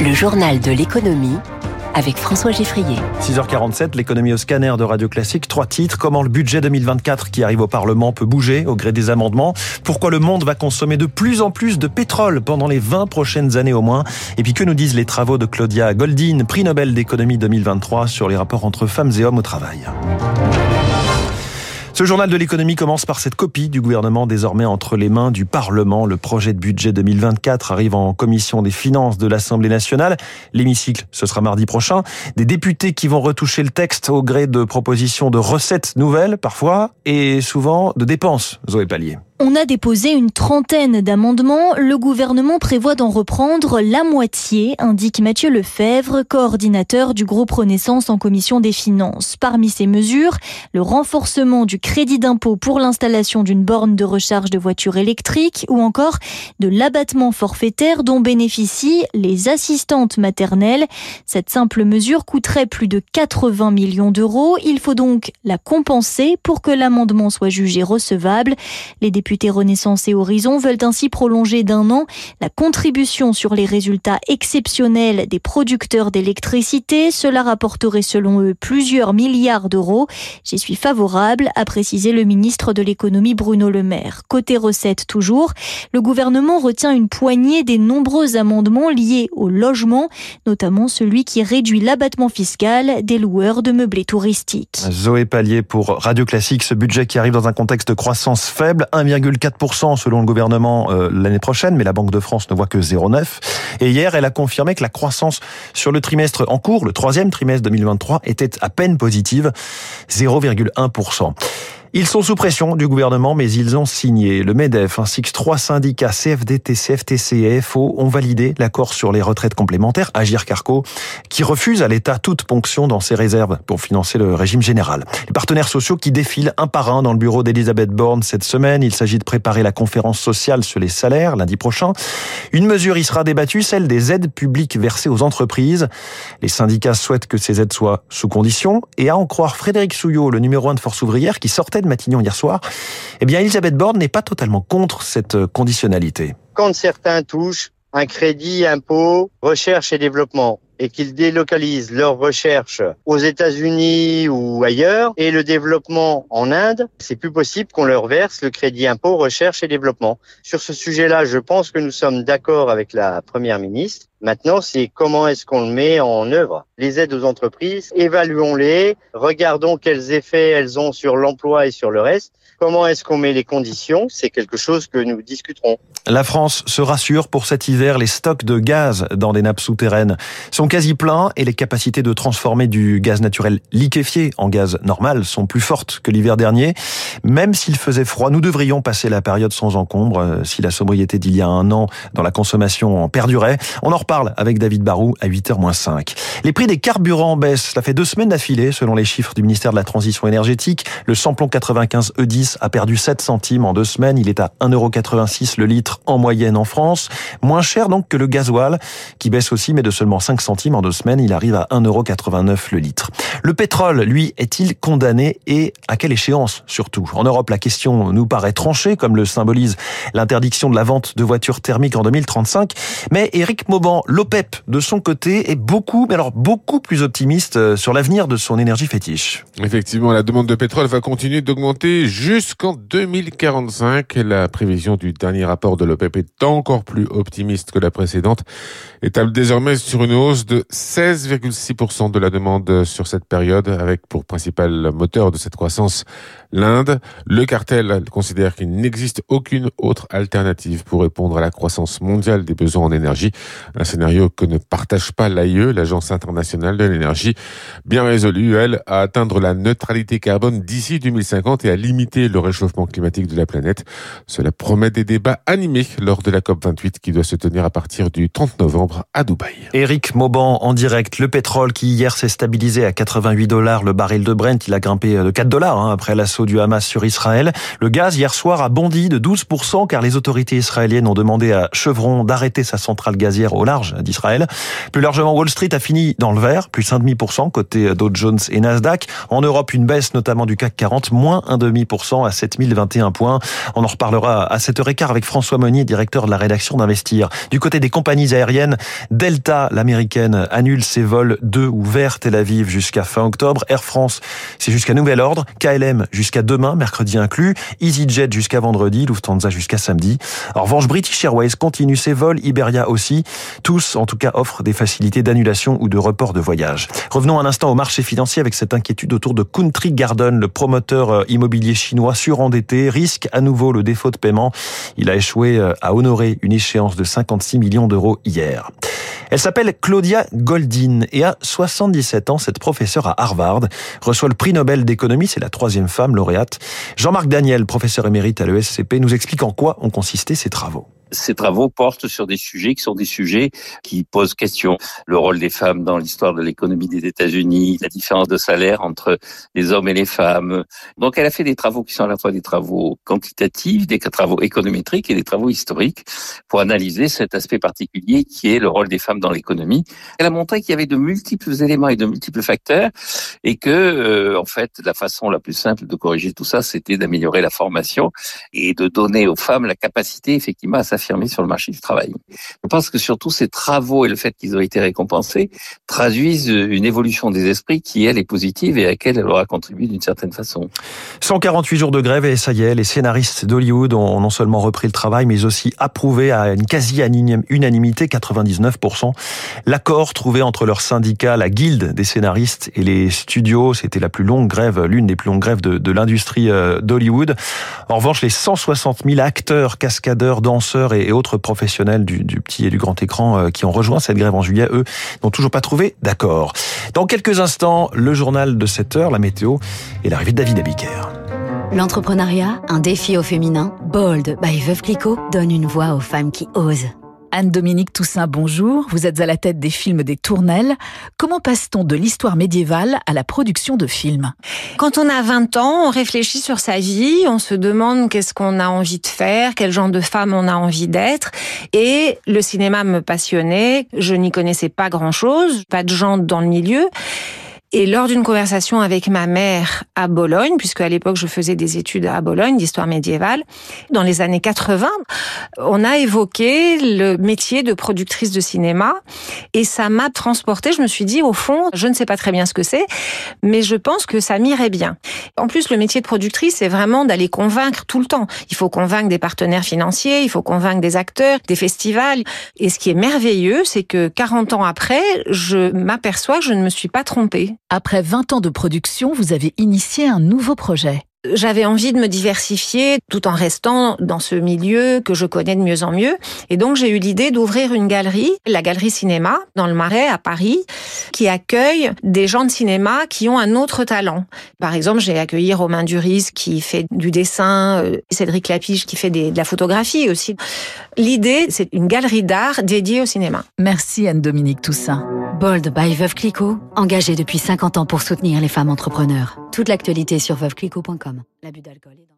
Le journal de l'économie avec François Geffrier. 6h47, l'économie au scanner de Radio Classique. Trois titres. Comment le budget 2024 qui arrive au Parlement peut bouger au gré des amendements? Pourquoi le monde va consommer de plus en plus de pétrole pendant les 20 prochaines années au moins? Et puis que nous disent les travaux de Claudia Goldin, prix Nobel d'économie 2023 sur les rapports entre femmes et hommes au travail? Ce journal de l'économie commence par cette copie du gouvernement désormais entre les mains du Parlement. Le projet de budget 2024 arrive en commission des finances de l'Assemblée nationale. L'hémicycle, ce sera mardi prochain. Des députés qui vont retoucher le texte au gré de propositions de recettes nouvelles parfois et souvent de dépenses. Zoé Pallier. On a déposé une trentaine d'amendements. Le gouvernement prévoit d'en reprendre la moitié, indique Mathieu Lefebvre, coordinateur du groupe Renaissance en commission des finances. Parmi ces mesures, le renforcement du crédit d'impôt pour l'installation d'une borne de recharge de voitures électriques ou encore de l'abattement forfaitaire dont bénéficient les assistantes maternelles. Cette simple mesure coûterait plus de 80 millions d'euros. Il faut donc la compenser pour que l'amendement soit jugé recevable. Les Renaissance et Horizon veulent ainsi prolonger d'un an la contribution sur les résultats exceptionnels des producteurs d'électricité. Cela rapporterait selon eux plusieurs milliards d'euros. J'y suis favorable, a précisé le ministre de l'économie Bruno Le Maire. Côté recettes toujours, le gouvernement retient une poignée des nombreux amendements liés au logement, notamment celui qui réduit l'abattement fiscal des loueurs de meublés touristiques. Zoé Pallier pour Radio Classique, ce budget qui arrive dans un contexte de croissance faible, 1,4% selon le gouvernement euh, l'année prochaine, mais la Banque de France ne voit que 0,9. Et hier, elle a confirmé que la croissance sur le trimestre en cours, le troisième trimestre 2023, était à peine positive, 0,1%. Ils sont sous pression du gouvernement, mais ils ont signé. Le MEDEF ainsi que trois syndicats CFDT, CFTC et FO ont validé l'accord sur les retraites complémentaires, Agir Carco, qui refuse à l'État toute ponction dans ses réserves pour financer le régime général. Les partenaires sociaux qui défilent un par un dans le bureau d'Elisabeth Borne cette semaine. Il s'agit de préparer la conférence sociale sur les salaires lundi prochain. Une mesure y sera débattue, celle des aides publiques versées aux entreprises. Les syndicats souhaitent que ces aides soient sous condition. Et à en croire Frédéric Souillot, le numéro un de Force ouvrière, qui sortait de Matignon hier soir, eh bien Elisabeth Borne n'est pas totalement contre cette conditionnalité. Quand certains touchent un crédit impôt recherche et développement et qu'ils délocalisent leurs recherches aux États-Unis ou ailleurs et le développement en Inde, c'est plus possible qu'on leur verse le crédit impôt recherche et développement. Sur ce sujet-là, je pense que nous sommes d'accord avec la première ministre. Maintenant, c'est comment est-ce qu'on le met en œuvre. Les aides aux entreprises, évaluons-les, regardons quels effets elles ont sur l'emploi et sur le reste. Comment est-ce qu'on met les conditions C'est quelque chose que nous discuterons. La France se rassure pour cet hiver. Les stocks de gaz dans des nappes souterraines sont quasi pleins et les capacités de transformer du gaz naturel liquéfié en gaz normal sont plus fortes que l'hiver dernier. Même s'il faisait froid, nous devrions passer la période sans encombre. Euh, si la sobriété d'il y a un an dans la consommation en perdurait, reparle avec David Barou à 8h-5. Les prix des carburants baissent. Cela fait deux semaines d'affilée selon les chiffres du ministère de la Transition énergétique. Le samplon 95 E10 a perdu 7 centimes en deux semaines. Il est à 1,86€ le litre en moyenne en France. Moins cher donc que le gasoil, qui baisse aussi, mais de seulement 5 centimes en deux semaines. Il arrive à 1,89€ le litre. Le pétrole, lui, est-il condamné et à quelle échéance surtout? En Europe, la question nous paraît tranchée, comme le symbolise l'interdiction de la vente de voitures thermiques en 2035. Mais Éric Mauban, l'OPEP, de son côté, est beaucoup, mais alors beaucoup plus optimiste euh, sur l'avenir de son énergie fétiche. Effectivement, la demande de pétrole va continuer d'augmenter jusqu'en 2045. La prévision du dernier rapport de l'OPEP est encore plus optimiste que la précédente et table désormais sur une hausse de 16,6% de la demande sur cette période avec pour principal moteur de cette croissance l'Inde. Le cartel considère qu'il n'existe aucune autre alternative pour répondre à la croissance mondiale des besoins en énergie. Scénario que ne partage pas l'AIE, l'Agence internationale de l'énergie, bien résolue, elle, à atteindre la neutralité carbone d'ici 2050 et à limiter le réchauffement climatique de la planète. Cela promet des débats animés lors de la COP28 qui doit se tenir à partir du 30 novembre à Dubaï. Éric Mauban en direct. Le pétrole qui hier s'est stabilisé à 88 dollars le baril de Brent, il a grimpé de 4 dollars hein, après l'assaut du Hamas sur Israël. Le gaz hier soir a bondi de 12% car les autorités israéliennes ont demandé à Chevron d'arrêter sa centrale gazière au large d'Israël. Plus largement, Wall Street a fini dans le vert, plus 1,5% côté Dow Jones et Nasdaq. En Europe, une baisse notamment du CAC 40, moins 1,5% à 7021 points. On en reparlera à 7h15 avec François Monnier, directeur de la rédaction d'Investir. Du côté des compagnies aériennes, Delta, l'américaine, annule ses vols de ou vers Tel Aviv jusqu'à fin octobre. Air France, c'est jusqu'à nouvel ordre. KLM jusqu'à demain, mercredi inclus. EasyJet jusqu'à vendredi. Lufthansa jusqu'à samedi. En revanche, British Airways continue ses vols. Iberia aussi. Tous, en tout cas, offrent des facilités d'annulation ou de report de voyage. Revenons un instant au marché financier avec cette inquiétude autour de Country Garden, le promoteur euh, immobilier chinois surendetté, risque à nouveau le défaut de paiement. Il a échoué euh, à honorer une échéance de 56 millions d'euros hier. Elle s'appelle Claudia Goldin et a 77 ans. Cette professeure à Harvard reçoit le prix Nobel d'économie. C'est la troisième femme lauréate. Jean-Marc Daniel, professeur émérite à l'ESCP, nous explique en quoi ont consisté ses travaux ces travaux portent sur des sujets qui sont des sujets qui posent question. Le rôle des femmes dans l'histoire de l'économie des États-Unis, la différence de salaire entre les hommes et les femmes. Donc elle a fait des travaux qui sont à la fois des travaux quantitatifs, des travaux économétriques et des travaux historiques pour analyser cet aspect particulier qui est le rôle des femmes dans l'économie. Elle a montré qu'il y avait de multiples éléments et de multiples facteurs et que, euh, en fait, la façon la plus simple de corriger tout ça, c'était d'améliorer la formation et de donner aux femmes la capacité effectivement à affirmé sur le marché du travail. Je pense que surtout ces travaux et le fait qu'ils ont été récompensés traduisent une évolution des esprits qui, elle, est positive et à laquelle elle aura contribué d'une certaine façon. 148 jours de grève et ça y est, les scénaristes d'Hollywood ont non seulement repris le travail, mais aussi approuvé à une quasi-unanimité, 99%, l'accord trouvé entre leurs syndicats, la guilde des scénaristes et les studios. C'était la plus longue grève, l'une des plus longues grèves de, de l'industrie euh, d'Hollywood. En revanche, les 160 000 acteurs, cascadeurs, danseurs, et autres professionnels du, petit et du grand écran euh, qui ont rejoint cette grève en juillet, eux, n'ont toujours pas trouvé d'accord. Dans quelques instants, le journal de 7 heures, la météo et l'arrivée de David Abiker. L'entrepreneuriat, un défi au féminin, Bold by Veuve Clicquot donne une voix aux femmes qui osent. Anne-Dominique Toussaint, bonjour. Vous êtes à la tête des films des Tournelles. Comment passe-t-on de l'histoire médiévale à la production de films? Quand on a 20 ans, on réfléchit sur sa vie, on se demande qu'est-ce qu'on a envie de faire, quel genre de femme on a envie d'être. Et le cinéma me passionnait. Je n'y connaissais pas grand-chose, pas de gens dans le milieu. Et lors d'une conversation avec ma mère à Bologne, puisque à l'époque je faisais des études à Bologne d'histoire médiévale, dans les années 80, on a évoqué le métier de productrice de cinéma et ça m'a transportée. Je me suis dit, au fond, je ne sais pas très bien ce que c'est, mais je pense que ça m'irait bien. En plus, le métier de productrice, c'est vraiment d'aller convaincre tout le temps. Il faut convaincre des partenaires financiers, il faut convaincre des acteurs, des festivals. Et ce qui est merveilleux, c'est que 40 ans après, je m'aperçois que je ne me suis pas trompée. Après 20 ans de production, vous avez initié un nouveau projet. J'avais envie de me diversifier tout en restant dans ce milieu que je connais de mieux en mieux. Et donc j'ai eu l'idée d'ouvrir une galerie, la galerie cinéma, dans le Marais à Paris, qui accueille des gens de cinéma qui ont un autre talent. Par exemple, j'ai accueilli Romain Duris qui fait du dessin, euh, Cédric Lapige qui fait de la photographie aussi. L'idée, c'est une galerie d'art dédiée au cinéma. Merci Anne-Dominique Toussaint. Bold by Veuve Clicquot, engagé depuis 50 ans pour soutenir les femmes entrepreneurs. Toute l'actualité sur veuveclicquot.com. L'abus d'alcool